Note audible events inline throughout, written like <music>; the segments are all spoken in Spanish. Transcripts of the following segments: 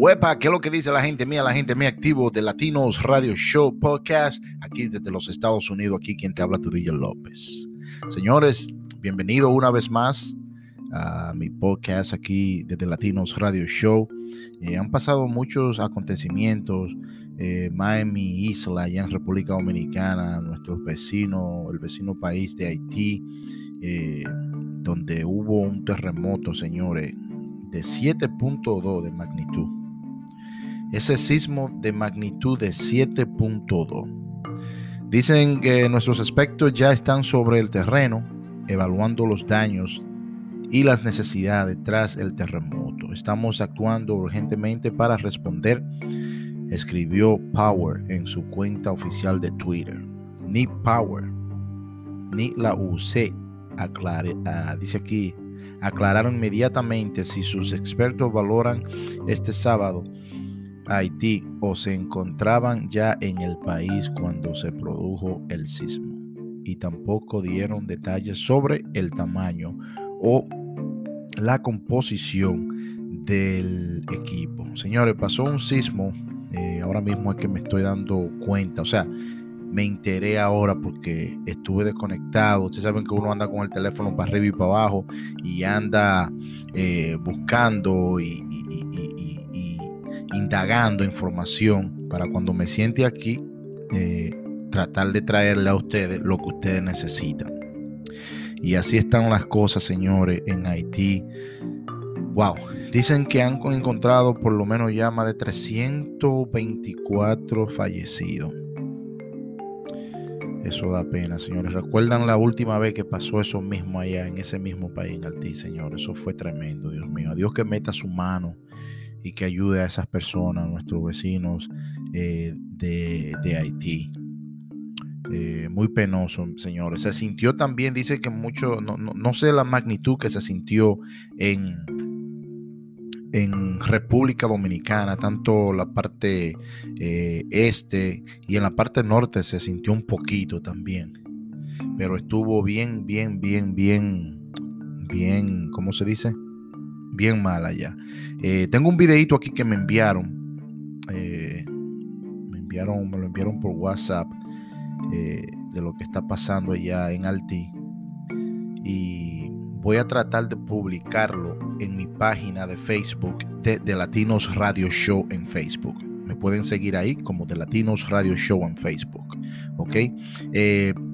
Huepa, ¿qué es lo que dice la gente mía, la gente mía activo de Latinos Radio Show Podcast? Aquí desde los Estados Unidos, aquí quien te habla, tu DJ López. Señores, bienvenido una vez más a mi podcast aquí desde Latinos Radio Show. Eh, han pasado muchos acontecimientos eh, más en mi isla, allá en República Dominicana, nuestros vecinos, el vecino país de Haití, eh, donde hubo un terremoto, señores, de 7.2 de magnitud ese sismo de magnitud de 7.2. Dicen que nuestros expertos ya están sobre el terreno, evaluando los daños y las necesidades tras el terremoto. Estamos actuando urgentemente para responder, escribió Power en su cuenta oficial de Twitter. Ni Power ni la UC ah, dice aquí, aclararon inmediatamente si sus expertos valoran este sábado Haití o se encontraban ya en el país cuando se produjo el sismo y tampoco dieron detalles sobre el tamaño o la composición del equipo. Señores, pasó un sismo, eh, ahora mismo es que me estoy dando cuenta, o sea, me enteré ahora porque estuve desconectado. Ustedes saben que uno anda con el teléfono para arriba y para abajo y anda eh, buscando y, indagando información para cuando me siente aquí, eh, tratar de traerle a ustedes lo que ustedes necesitan. Y así están las cosas, señores, en Haití. Wow, dicen que han encontrado por lo menos ya más de 324 fallecidos. Eso da pena, señores. ¿Recuerdan la última vez que pasó eso mismo allá en ese mismo país, en Haití, señores? Eso fue tremendo, Dios mío. Dios que meta su mano y que ayude a esas personas, nuestros vecinos eh, de, Haití. Eh, muy penoso, señores. Se sintió también, dice que mucho, no, sé la magnitud que se sintió en, en República Dominicana, tanto la parte eh, este y en la parte norte se sintió un poquito también. Pero estuvo bien, bien, bien, bien, bien, ¿cómo se dice? bien mal allá. Eh, tengo un videito aquí que me enviaron. Eh, me enviaron, me lo enviaron por WhatsApp de lo que está pasando allá en Alti. Y voy a tratar de publicarlo en mi página de Facebook de, de Latinos Radio Show en Facebook. Me pueden seguir ahí como de Latinos Radio Show en Facebook. ¿Ok?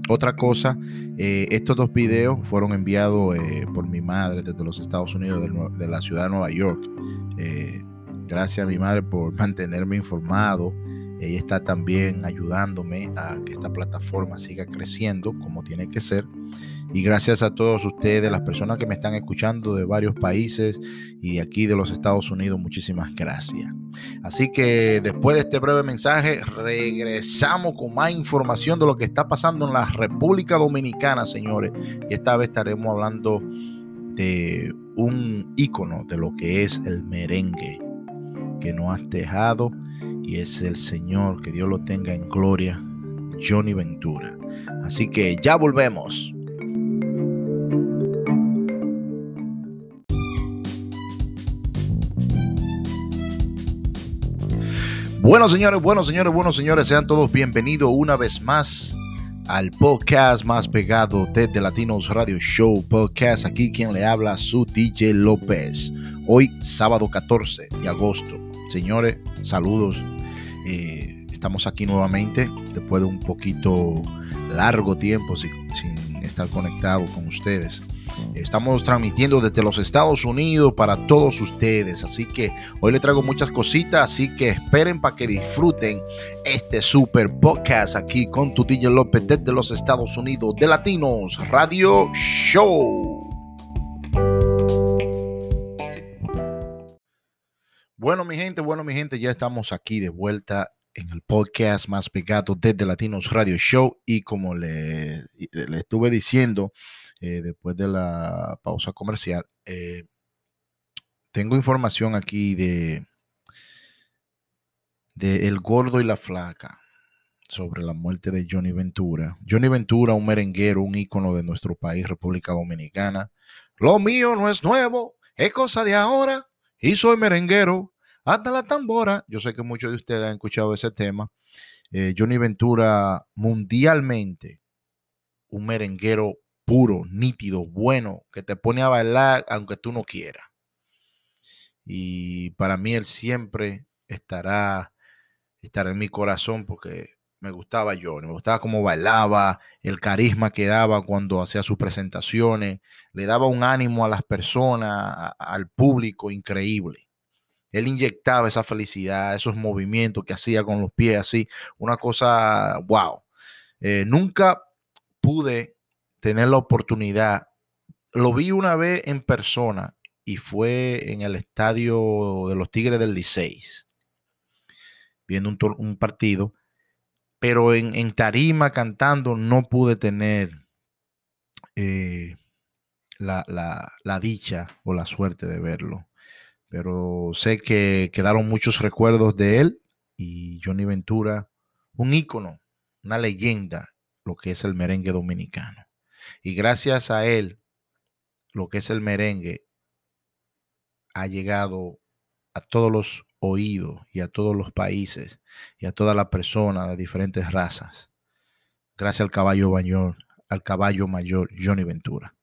otra cosa eh, estos dos videos fueron enviados eh, por mi madre desde los Estados Unidos, de, la ciudad de Nueva York. Eh, gracias a mi madre por <laughs> mantenerme informado. Ella está también ayudándome a que esta plataforma siga creciendo como tiene que ser. Y gracias a todos ustedes, las personas que me están escuchando de varios países y aquí de los Estados Unidos, muchísimas gracias. Así que después de este breve mensaje, regresamos con más información de lo que está pasando en la República Dominicana, señores. Y esta vez estaremos hablando de un ícono de lo que es el merengue que nos has dejado y es el Señor, que Dios lo tenga en gloria, Johnny Ventura. Así que ya volvemos. Bueno, señores, bueno, señores, buenos señores, sean todos bienvenidos una vez más al podcast más pegado desde Latinos Radio Show Podcast. Aquí quien le habla, su DJ López. Hoy, sábado 14 de agosto. Señores, saludos. Eh, estamos aquí nuevamente después de un poquito largo tiempo sin, sin estar conectado con ustedes. Estamos transmitiendo desde los Estados Unidos para todos ustedes. Así que hoy les traigo muchas cositas. Así que esperen para que disfruten este super podcast aquí con tu DJ López desde los Estados Unidos de Latinos Radio Show. Bueno, mi gente, bueno, mi gente, ya estamos aquí de vuelta en el podcast más pegado desde Latinos Radio Show. Y como le, le estuve diciendo, eh, después de la pausa comercial. Eh, tengo información aquí de, de El Gordo y la Flaca sobre la muerte de Johnny Ventura. Johnny Ventura, un merenguero, un ícono de nuestro país, República Dominicana, Lo mío no es nuevo, es cosa de ahora. Y soy merenguero hasta la tambora. Yo sé que muchos de ustedes han escuchado ese tema. Eh, Johnny Ventura mundialmente, un merenguero puro, nítido, bueno, que te pone a bailar aunque tú no quieras. Y para mí él siempre estará, estará en mi corazón porque me gustaba Johnny, me gustaba cómo bailaba, el carisma que daba cuando hacía sus presentaciones, le daba un ánimo a las personas, al público increíble. Él inyectaba esa felicidad, esos movimientos que hacía con los pies así, una cosa, wow. Eh, nunca pude tener la oportunidad, lo vi una vez en persona y fue en el estadio de los Tigres del Licey, viendo un, partido pero en, tarima cantando no pude tener eh, la, dicha o la suerte de verlo. Pero sé que quedaron muchos recuerdos de él y Johnny Ventura, un ícono, una leyenda, lo que es el merengue dominicano. Y gracias a él, lo que es el merengue ha llegado a todos los oídos y a todos los países y a todas las personas de diferentes razas. Gracias al caballo mayor, al caballo mayor Johnny Ventura.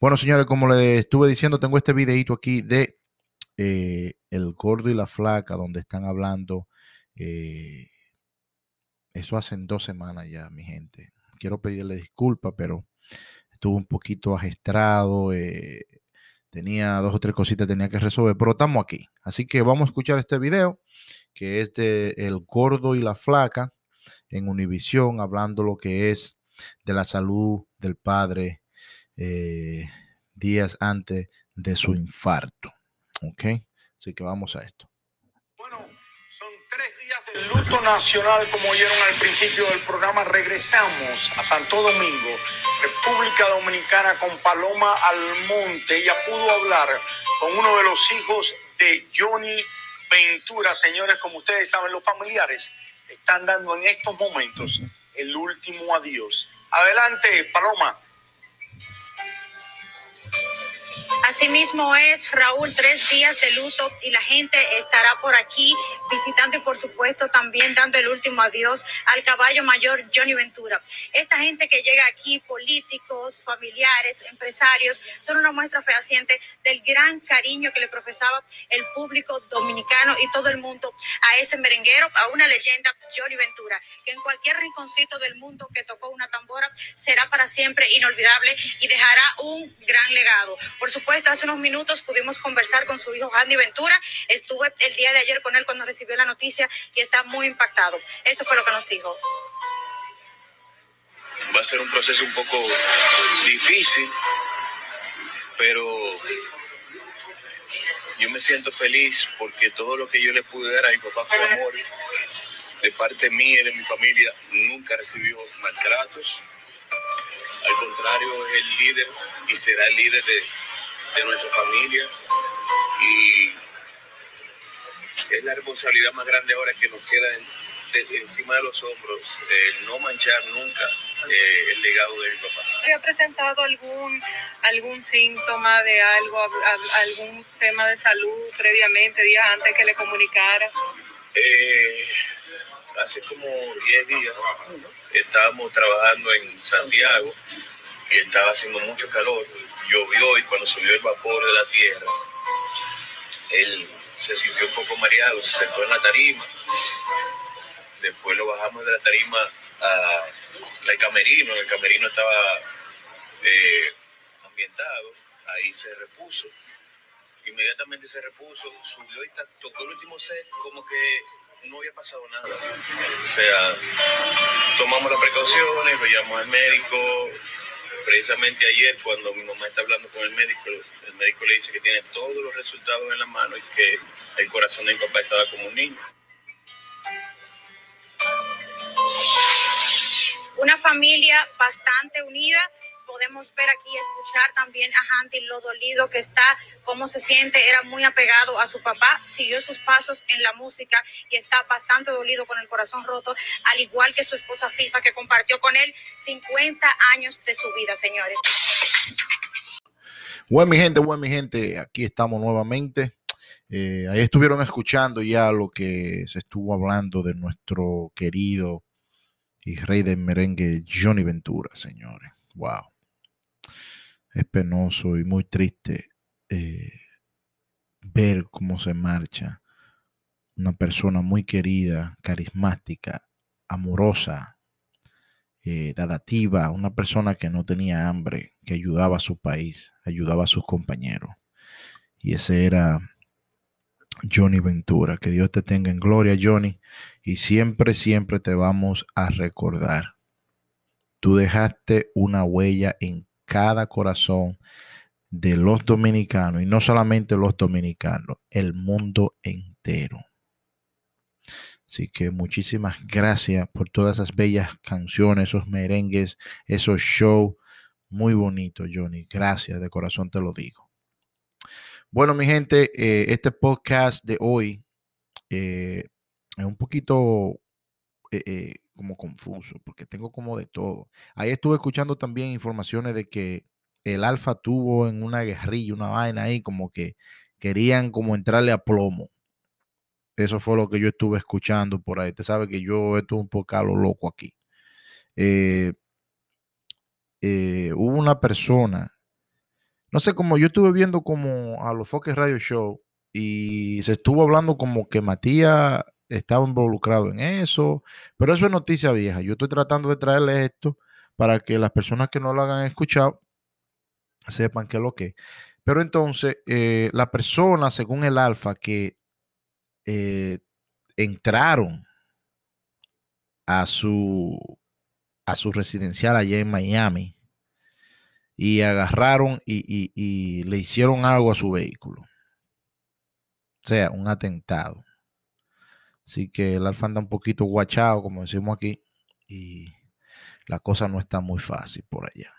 Bueno, señores, como les estuve diciendo, tengo este videito aquí de eh, El Gordo y la Flaca, donde están hablando. Eh, eso hace dos semanas ya, mi gente. Quiero pedirle disculpas, pero estuve un poquito agestrado. Eh, tenía dos o tres cositas tenía que resolver, pero estamos aquí. Así que vamos a escuchar este video, que es de El Gordo y la Flaca en Univisión, hablando lo que es de la salud del padre eh, días antes de su infarto. ¿Ok? Así que vamos a esto. Luto nacional, como oyeron al principio del programa. Regresamos a Santo Domingo República Dominicana con Paloma Almonte. Ella pudo hablar con uno de los hijos de Johnny Ventura. Señores, como ustedes saben, los familiares están dando en estos momentos el último adiós. Adelante, Paloma. Asimismo es, Raúl, tres días de luto y la gente estará por aquí visitando y por supuesto también dando el último adiós al caballo mayor Johnny Ventura. Esta gente que llega aquí, políticos, familiares, empresarios, son una muestra fehaciente del gran cariño que le profesaba el público dominicano y todo el mundo a ese merenguero, a una leyenda, Johnny Ventura, que en cualquier rinconcito del mundo que tocó una tambora será para siempre inolvidable y dejará un gran legado. Por supuesto, hace unos minutos pudimos conversar con su hijo Andy Ventura. Estuve el día de ayer con él cuando recibió la noticia y está muy impactado. Esto fue lo que nos dijo. Va a ser un proceso un poco difícil, pero yo me siento feliz porque todo lo que yo le pude dar a mi papá fue amor. De parte mía y de mi familia nunca recibió maltratos. Al contrario, es el líder y será el líder de, de nuestra familia y es la responsabilidad más grande ahora que nos queda encima de los hombros, el no manchar nunca eh, el legado de mi papá. ¿Había presentado algún, algún síntoma de algo, algún tema de salud previamente, días antes que le comunicara? Eh, hace como 10 días estábamos trabajando en Santiago y estaba haciendo mucho calor llovió y cuando subió el vapor de la tierra, él se sintió un poco mareado, se sentó en la tarima. Después lo bajamos de la tarima al camerino, el camerino estaba eh, ambientado, ahí se repuso. Inmediatamente se repuso, subió y tocó el último set como que no había pasado nada. O sea, tomamos las precauciones, veíamos al médico, precisamente ayer cuando mi mamá está hablando con el médico, el médico le dice que tiene todos los resultados en la mano y que el corazón de mi papá estaba como un niño. Una familia bastante unida podemos ver aquí escuchar también a Handy lo dolido que está, cómo se siente, era muy apegado a su papá, siguió sus pasos en la música y está bastante dolido con el corazón roto, al igual que su esposa FIFA que compartió con él 50 años de su vida, señores. Bueno, mi gente, bueno, mi gente, aquí estamos nuevamente. Eh, ahí estuvieron escuchando ya lo que se estuvo hablando de nuestro querido y rey del merengue Johnny Ventura, señores. Wow. Es penoso y muy triste eh, ver cómo se marcha una persona muy querida, carismática, amorosa, eh, una persona que no tenía hambre, que ayudaba a su país, ayudaba a sus compañeros. Y ese era Johnny Ventura. Que Dios te tenga en gloria, Johnny. Y siempre, siempre te vamos a recordar. Tú dejaste una huella en cada corazón de los dominicanos, y no solamente los dominicanos, el mundo entero. Así que muchísimas gracias por todas esas bellas canciones, esos merengues, esos shows. Muy bonito, Johnny. Gracias, de corazón te lo digo. Bueno, mi gente, eh, este podcast de hoy eh, es un poquito eh, como confuso, porque tengo como de todo. Ahí estuve escuchando también informaciones de que el Alfa tuvo en una guerrilla, una vaina ahí, como que querían como entrarle a plomo. Eso fue lo que yo estuve escuchando por ahí. Usted sabe que yo estuve un poco a lo loco aquí. Eh, eh, hubo una persona, no sé cómo, yo estuve viendo como a los Foques Radio Show y se estuvo hablando como que Matías estaba involucrado en eso, pero eso es noticia vieja. Yo estoy tratando de traerle esto para que las personas que no lo hayan escuchado sepan qué es lo que es. Pero entonces, eh, la persona, según el alfa, que eh, entraron a su, a su residencial allá en Miami y agarraron y, y le hicieron algo a su vehículo. O sea, un atentado. Así que el alfa anda un poquito guachado, como decimos aquí, y la cosa no está muy fácil por allá.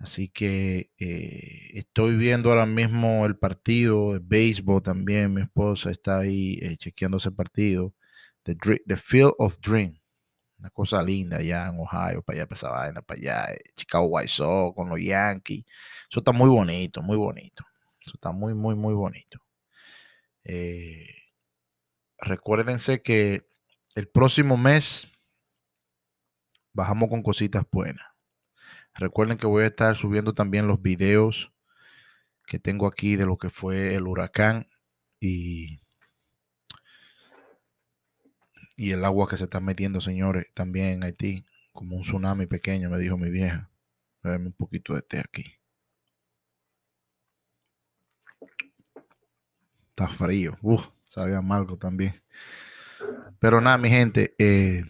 Así que eh, estoy viendo ahora mismo el partido de béisbol también. Mi esposa está ahí eh, chequeando ese partido. The, the, Field of Dream. Una cosa linda allá en Ohio, para allá, para esa vaina, para allá. Eh, Chicago White Sox con los Yankees. Eso está muy bonito, muy bonito. Eso está muy, muy, muy bonito. Recuérdense que el próximo mes bajamos con cositas buenas. Recuerden que voy a estar subiendo también los videos que tengo aquí de lo que fue el huracán y, y el agua que se está metiendo, señores, también en Haití, como un tsunami pequeño, me dijo mi vieja. Dame un poquito de té aquí. Está frío. Uf, sabía amargo también. Pero nada, mi gente, eh,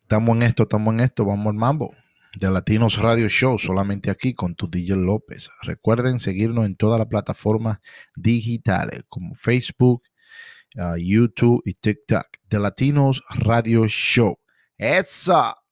estamos en esto, estamos en esto, vamos al mambo de Latinos Radio Show, solamente aquí con tu DJ López. Recuerden seguirnos en todas las plataformas digitales como Facebook, ah, YouTube y TikTok. De Latinos Radio Show. ¡Esa!